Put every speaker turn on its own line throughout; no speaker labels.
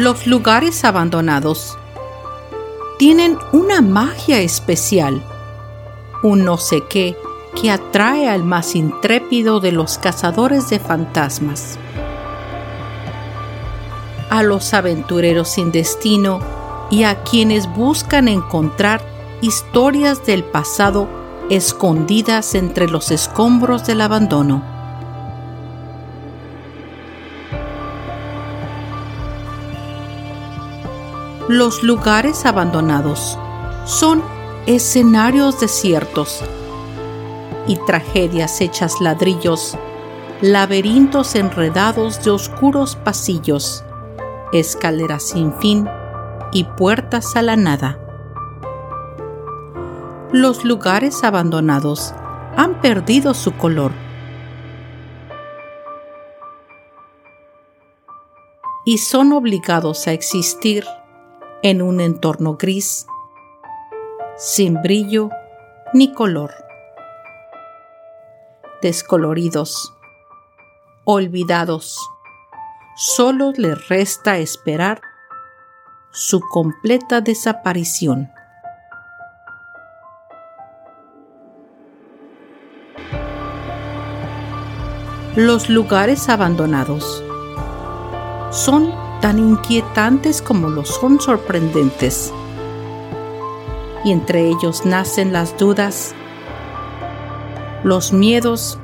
Los lugares abandonados tienen una magia especial, un no sé qué que atrae al más intrépido de los cazadores de fantasmas. A los aventureros sin destino y a quienes buscan encontrar historias del pasado escondidas entre los escombros del abandono. Los lugares abandonados son escenarios desiertos y tragedias hechas ladrillos, laberintos enredados de oscuros pasillos, escaleras sin fin y puertas a la nada. Los lugares abandonados han perdido su color y son obligados a existir en un entorno gris, sin brillo ni color. Descoloridos, olvidados, solo les resta esperar su completa desaparición. Los lugares abandonados son tan inquietantes como lo son sorprendentes. Y entre ellos nacen las dudas, los miedos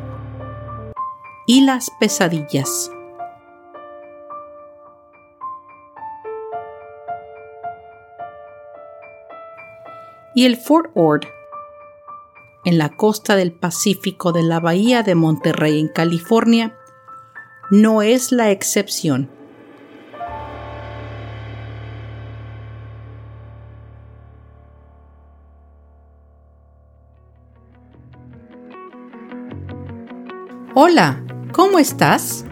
y las pesadillas. Y el Fort Ord, en la costa del Pacífico de la bahía de Monterrey en California, no es la excepción. Hola, ¿cómo estás?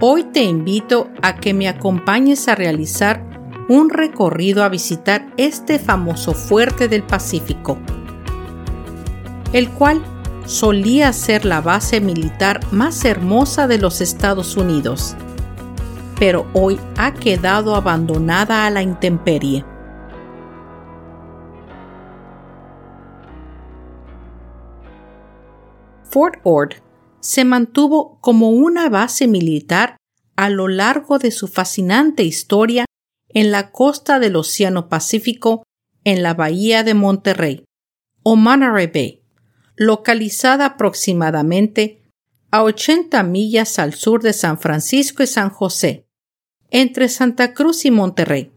Hoy te invito a que me acompañes a realizar un recorrido a visitar este famoso fuerte del Pacífico, el cual solía ser la base militar más hermosa de los Estados Unidos, pero hoy ha quedado abandonada a la intemperie. Fort Ord se mantuvo como una base militar a lo largo de su fascinante historia en la costa del Océano Pacífico en la bahía de Monterrey, o Monterey Bay, localizada aproximadamente a 80 millas al sur de San Francisco y San José, entre Santa Cruz y Monterrey.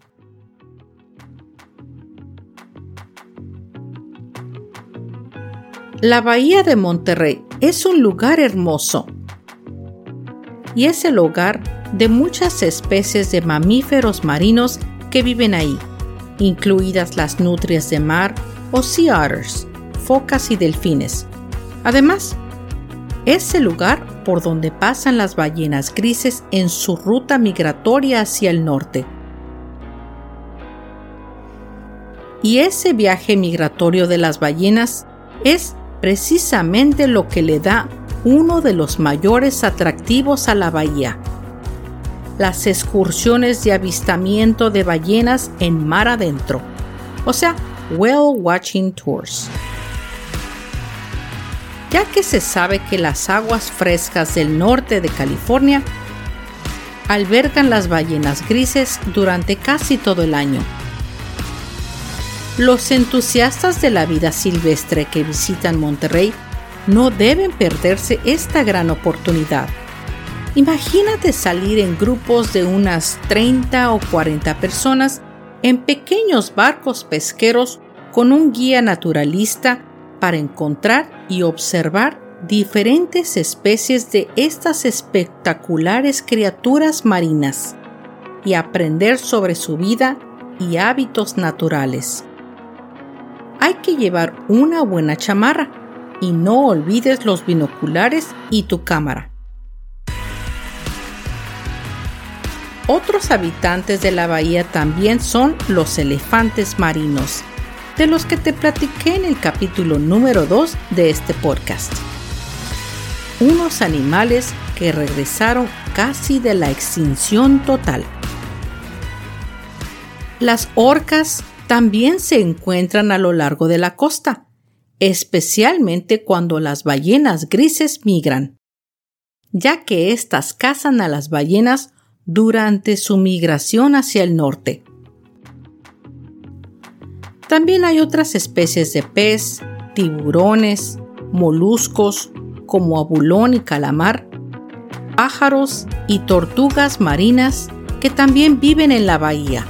La bahía de Monterrey es un lugar hermoso y es el hogar de muchas especies de mamíferos marinos que viven ahí, incluidas las nutrias de mar o sea otters, focas y delfines. Además, es el lugar por donde pasan las ballenas grises en su ruta migratoria hacia el norte. Y ese viaje migratorio de las ballenas es precisamente lo que le da uno de los mayores atractivos a la bahía. Las excursiones de avistamiento de ballenas en mar adentro, o sea, whale watching tours. ya que se sabe que las aguas frescas del norte de California albergan las ballenas grises durante casi todo el año. Los entusiastas de la vida silvestre que visitan Monterrey no deben perderse esta gran oportunidad. Imagínate salir en grupos de unas 30 o 40 personas en pequeños barcos pesqueros con un guía naturalista para encontrar y observar diferentes especies de estas espectaculares criaturas marinas y aprender sobre su vida y hábitos naturales. Hay que llevar una buena chamarra y no olvides los binoculares y tu cámara. Otros habitantes de la bahía también son los elefantes marinos, de los que te platiqué en el capítulo número 2 de este podcast unos animales que regresaron casi de la extinción total. Las orcas también se encuentran a lo largo de la costa, especialmente cuando las ballenas grises migran, ya que éstas cazan a las ballenas durante su migración hacia el norte. También hay otras especies de pez, tiburones, moluscos, como abulón y calamar, pájaros y tortugas marinas que también viven en la bahía.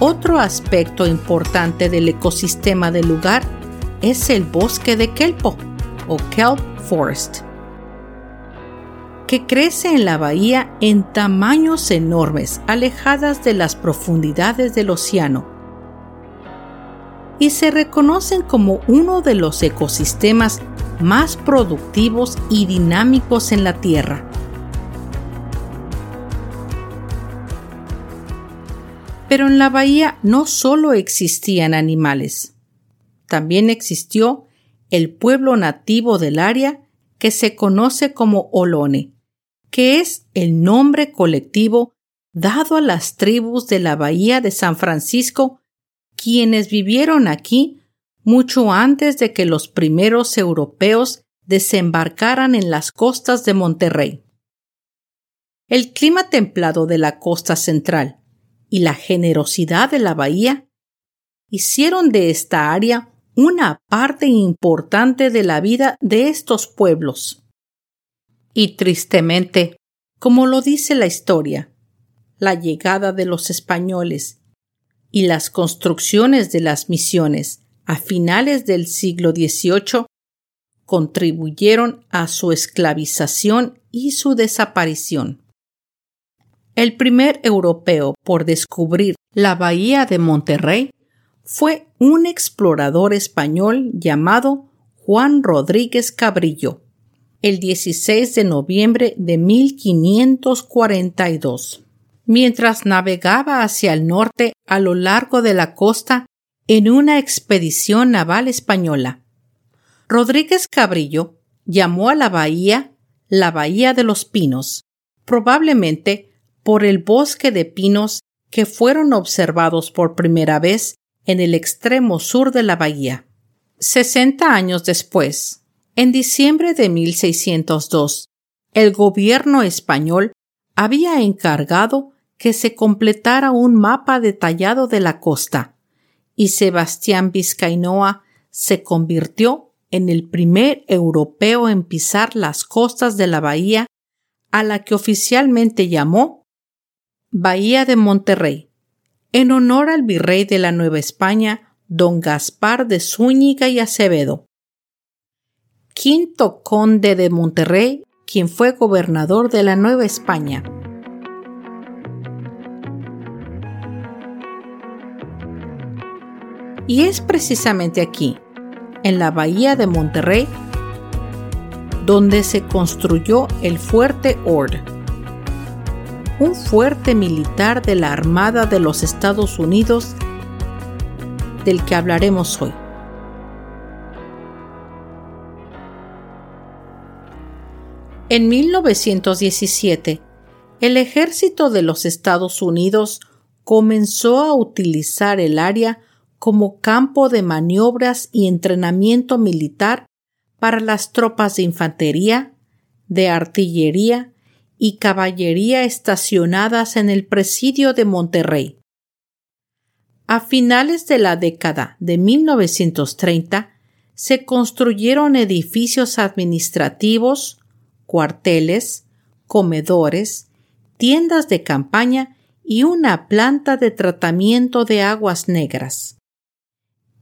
Otro aspecto importante del ecosistema del lugar es el bosque de kelpo o kelp forest, que crece en la bahía en tamaños enormes, alejadas de las profundidades del océano, y se reconocen como uno de los ecosistemas más productivos y dinámicos en la Tierra. Pero en la bahía no solo existían animales, también existió el pueblo nativo del área que se conoce como Olone, que es el nombre colectivo dado a las tribus de la bahía de San Francisco, quienes vivieron aquí mucho antes de que los primeros europeos desembarcaran en las costas de Monterrey. El clima templado de la costa central y la generosidad de la bahía hicieron de esta área una parte importante de la vida de estos pueblos. Y tristemente, como lo dice la historia, la llegada de los españoles y las construcciones de las misiones a finales del siglo XVIII contribuyeron a su esclavización y su desaparición. El primer europeo por descubrir la bahía de Monterrey fue un explorador español llamado Juan Rodríguez Cabrillo, el 16 de noviembre de 1542. Mientras navegaba hacia el norte a lo largo de la costa en una expedición naval española. Rodríguez Cabrillo llamó a la bahía la Bahía de los Pinos, probablemente por el bosque de pinos que fueron observados por primera vez en el extremo sur de la bahía. Sesenta años después, en diciembre de 1602, el gobierno español había encargado que se completara un mapa detallado de la costa, y Sebastián Vizcainoa se convirtió en el primer europeo en pisar las costas de la bahía a la que oficialmente llamó Bahía de Monterrey, en honor al virrey de la Nueva España, don Gaspar de Zúñiga y Acevedo, quinto conde de Monterrey, quien fue gobernador de la Nueva España. Y es precisamente aquí, en la bahía de Monterrey, donde se construyó el Fuerte Ord, un fuerte militar de la Armada de los Estados Unidos del que hablaremos hoy. En 1917, el ejército de los Estados Unidos comenzó a utilizar el área como campo de maniobras y entrenamiento militar para las tropas de infantería, de artillería y caballería estacionadas en el presidio de Monterrey. A finales de la década de 1930 se construyeron edificios administrativos, cuarteles, comedores, tiendas de campaña y una planta de tratamiento de aguas negras.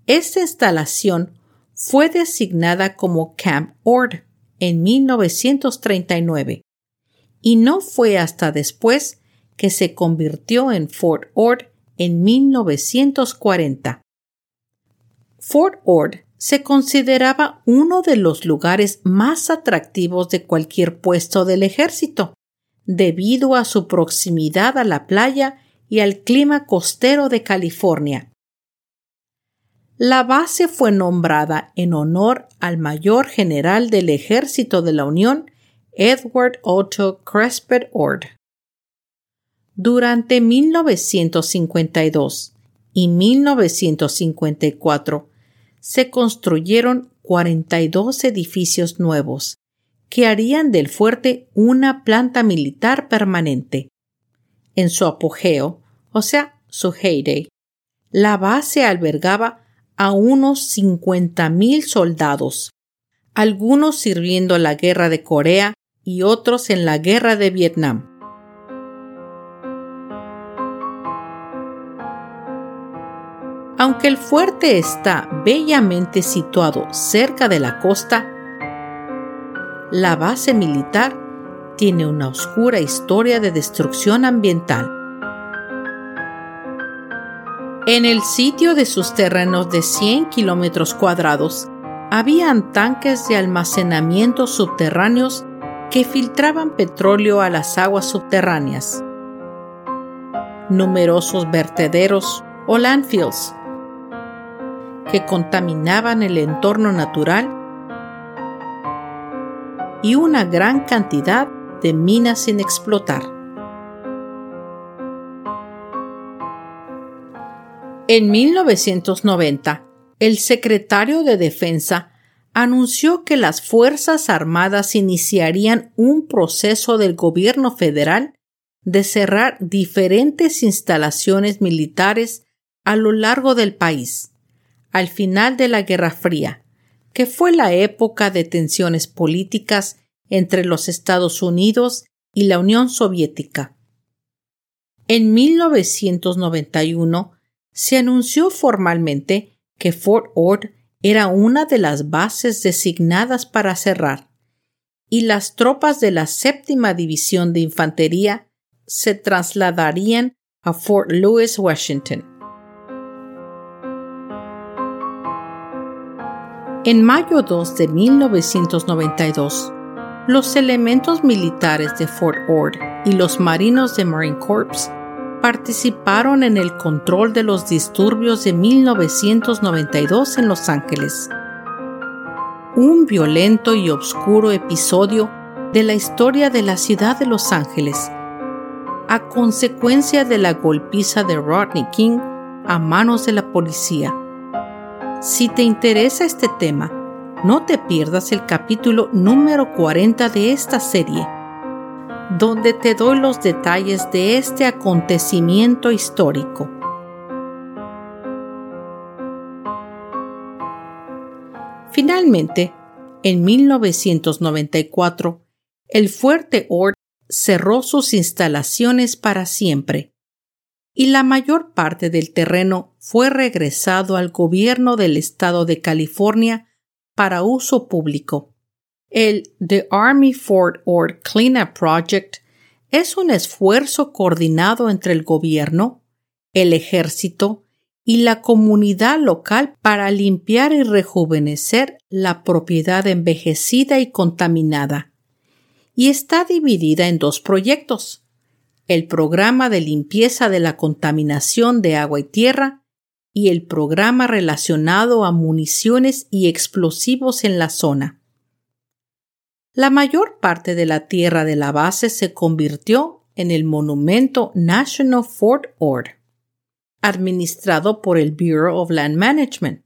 Esta instalación fue designada como Camp Ord en 1939 y no fue hasta después que se convirtió en Fort Ord en 1940. Fort Ord se consideraba uno de los lugares más atractivos de cualquier puesto del ejército, debido a su proximidad a la playa y al clima costero de California. La base fue nombrada en honor al mayor general del ejército de la Unión, Edward Otto Cresper Ord. Durante 1952 y 1954 se construyeron 42 edificios nuevos que harían del fuerte una planta militar permanente. En su apogeo, o sea, su heyday, la base albergaba a unos 50.000 soldados, algunos sirviendo la guerra de Corea y otros en la guerra de Vietnam. Aunque el fuerte está bellamente situado cerca de la costa, la base militar tiene una oscura historia de destrucción ambiental. En el sitio de sus terrenos de 100 kilómetros cuadrados, habían tanques de almacenamiento subterráneos que filtraban petróleo a las aguas subterráneas. Numerosos vertederos o landfills que contaminaban el entorno natural y una gran cantidad de minas sin explotar. En 1990, el secretario de Defensa anunció que las Fuerzas Armadas iniciarían un proceso del gobierno federal de cerrar diferentes instalaciones militares a lo largo del país, al final de la Guerra Fría, que fue la época de tensiones políticas entre los Estados Unidos y la Unión Soviética. En 1991 se anunció formalmente que Fort Ord era una de las bases designadas para cerrar, y las tropas de la séptima división de infantería se trasladarían a Fort Lewis, Washington. En mayo 2 de 1992, los elementos militares de Fort Ord y los marinos de Marine Corps participaron en el control de los disturbios de 1992 en Los Ángeles. Un violento y oscuro episodio de la historia de la ciudad de Los Ángeles, a consecuencia de la golpiza de Rodney King a manos de la policía. Si te interesa este tema, no te pierdas el capítulo número 40 de esta serie donde te doy los detalles de este acontecimiento histórico. Finalmente, en 1994, el fuerte Ord cerró sus instalaciones para siempre y la mayor parte del terreno fue regresado al gobierno del estado de California para uso público. El The Army Fort Ord Cleanup Project es un esfuerzo coordinado entre el gobierno, el ejército y la comunidad local para limpiar y rejuvenecer la propiedad envejecida y contaminada. Y está dividida en dos proyectos. El programa de limpieza de la contaminación de agua y tierra y el programa relacionado a municiones y explosivos en la zona. La mayor parte de la tierra de la base se convirtió en el monumento National Fort Ord, administrado por el Bureau of Land Management,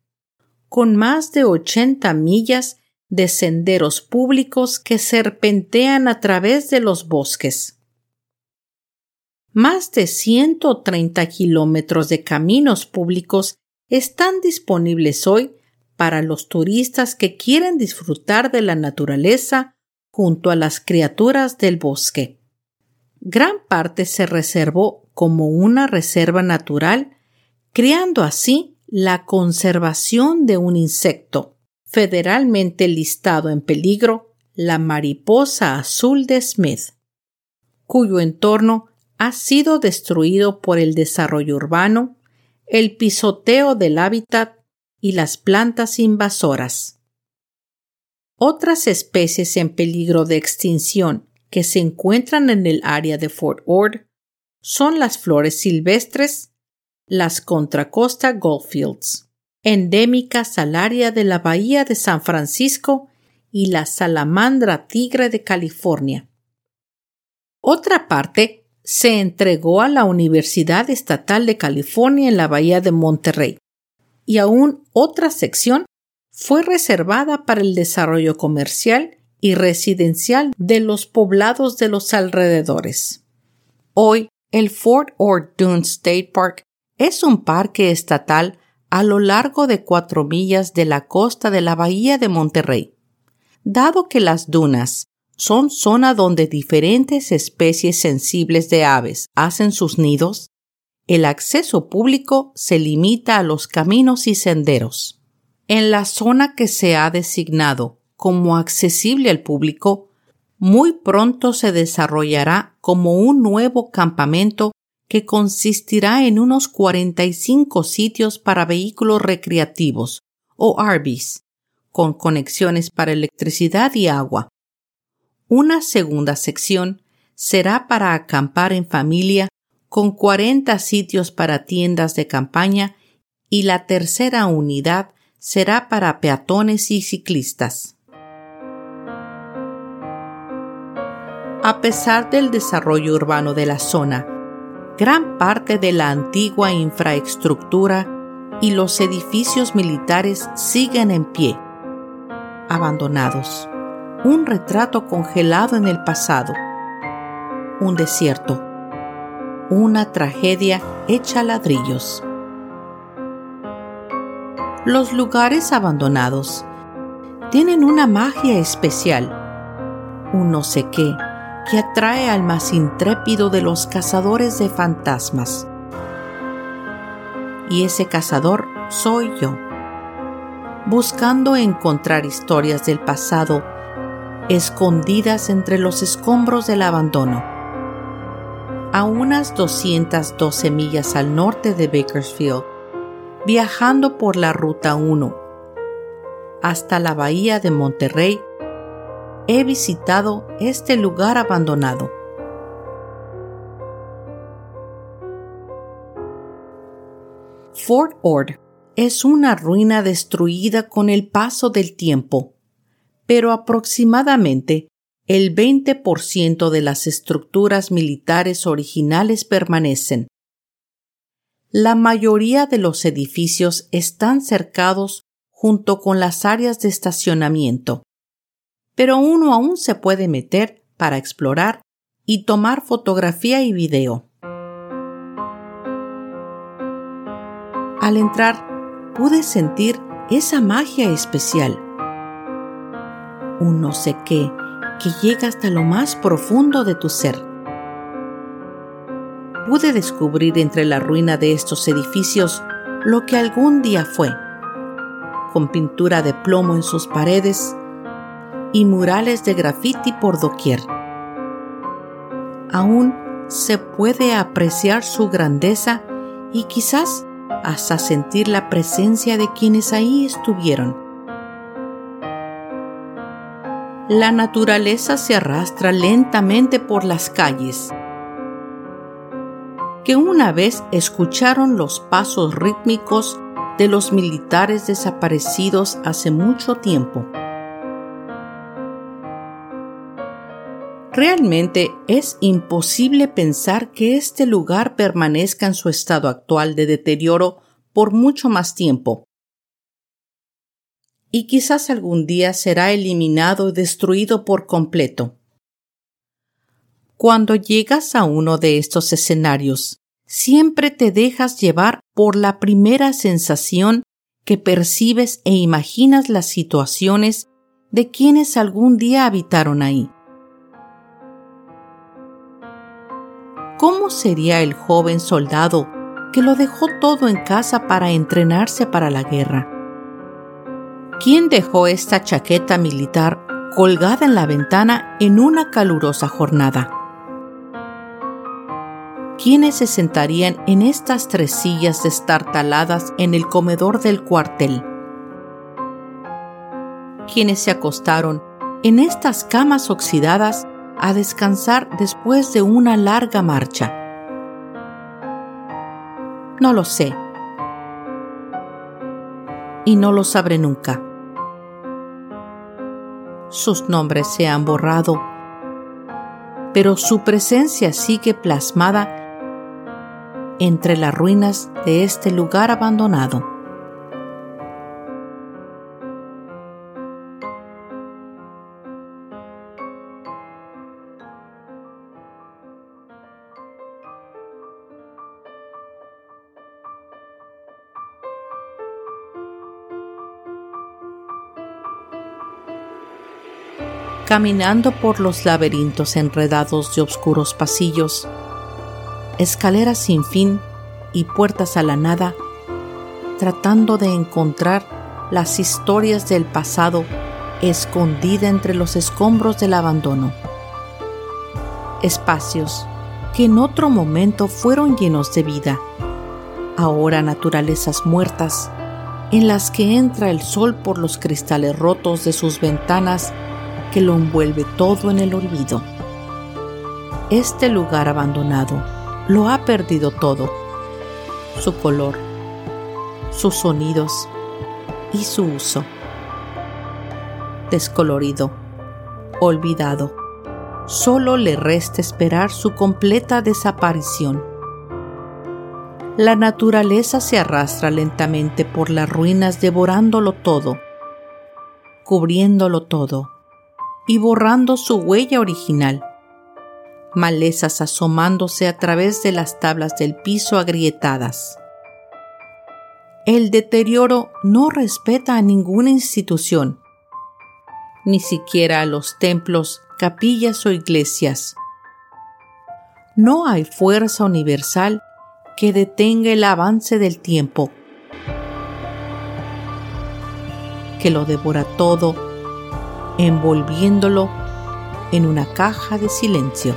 con más de 80 millas de senderos públicos que serpentean a través de los bosques. Más de 130 kilómetros de caminos públicos están disponibles hoy para los turistas que quieren disfrutar de la naturaleza junto a las criaturas del bosque. Gran parte se reservó como una reserva natural, creando así la conservación de un insecto federalmente listado en peligro, la mariposa azul de Smith, cuyo entorno ha sido destruido por el desarrollo urbano, el pisoteo del hábitat y las plantas invasoras. Otras especies en peligro de extinción que se encuentran en el área de Fort Ord son las flores silvestres, las contracosta Goldfields, endémicas al área de la bahía de San Francisco y la salamandra tigre de California. Otra parte se entregó a la Universidad Estatal de California en la bahía de Monterrey y aún otra sección fue reservada para el desarrollo comercial y residencial de los poblados de los alrededores. Hoy, el Fort Ord Dunes State Park es un parque estatal a lo largo de cuatro millas de la costa de la bahía de Monterrey. Dado que las dunas son zona donde diferentes especies sensibles de aves hacen sus nidos, el acceso público se limita a los caminos y senderos. En la zona que se ha designado como accesible al público, muy pronto se desarrollará como un nuevo campamento que consistirá en unos 45 sitios para vehículos recreativos o RVs, con conexiones para electricidad y agua. Una segunda sección será para acampar en familia con 40 sitios para tiendas de campaña y la tercera unidad será para peatones y ciclistas. A pesar del desarrollo urbano de la zona, gran parte de la antigua infraestructura y los edificios militares siguen en pie, abandonados. Un retrato congelado en el pasado. Un desierto una tragedia hecha ladrillos. Los lugares abandonados. Tienen una magia especial, un no sé qué, que atrae al más intrépido de los cazadores de fantasmas. Y ese cazador soy yo, buscando encontrar historias del pasado escondidas entre los escombros del abandono. A unas 212 millas al norte de Bakersfield, viajando por la Ruta 1 hasta la bahía de Monterrey, he visitado este lugar abandonado. Fort Ord es una ruina destruida con el paso del tiempo, pero aproximadamente el 20% de las estructuras militares originales permanecen. La mayoría de los edificios están cercados junto con las áreas de estacionamiento, pero uno aún se puede meter para explorar y tomar fotografía y video. Al entrar, pude sentir esa magia especial. Un no sé qué que llega hasta lo más profundo de tu ser. Pude descubrir entre la ruina de estos edificios lo que algún día fue, con pintura de plomo en sus paredes y murales de grafiti por doquier. Aún se puede apreciar su grandeza y quizás hasta sentir la presencia de quienes ahí estuvieron la naturaleza se arrastra lentamente por las calles, que una vez escucharon los pasos rítmicos de los militares desaparecidos hace mucho tiempo. Realmente es imposible pensar que este lugar permanezca en su estado actual de deterioro por mucho más tiempo y quizás algún día será eliminado y destruido por completo. Cuando llegas a uno de estos escenarios, siempre te dejas llevar por la primera sensación que percibes e imaginas las situaciones de quienes algún día habitaron ahí. ¿Cómo sería el joven soldado que lo dejó todo en casa para entrenarse para la guerra? ¿Quién dejó esta chaqueta militar colgada en la ventana en una calurosa jornada? ¿Quiénes se sentarían en estas tres sillas destartaladas en el comedor del cuartel? ¿Quiénes se acostaron en estas camas oxidadas a descansar después de una larga marcha? No lo sé. Y no lo sabré nunca. Sus nombres se han borrado, pero su presencia sigue plasmada entre las ruinas de este lugar abandonado. Caminando por los laberintos enredados de oscuros pasillos, escaleras sin fin y puertas a la nada, tratando de encontrar las historias del pasado escondida entre los escombros del abandono. Espacios que en otro momento fueron llenos de vida, ahora naturalezas muertas, en las que entra el sol por los cristales rotos de sus ventanas que lo envuelve todo en el olvido. Este lugar abandonado lo ha perdido todo, su color, sus sonidos y su uso. Descolorido, olvidado, solo le resta esperar su completa desaparición. La naturaleza se arrastra lentamente por las ruinas devorándolo todo, cubriéndolo todo y borrando su huella original malezas asomándose a través de las tablas del piso agrietadas. El deterioro no respeta a ninguna institución, ni siquiera a los templos, capillas o iglesias. No hay fuerza universal que detenga el avance del tiempo, que lo devora todo, envolviéndolo en una caja de silencio.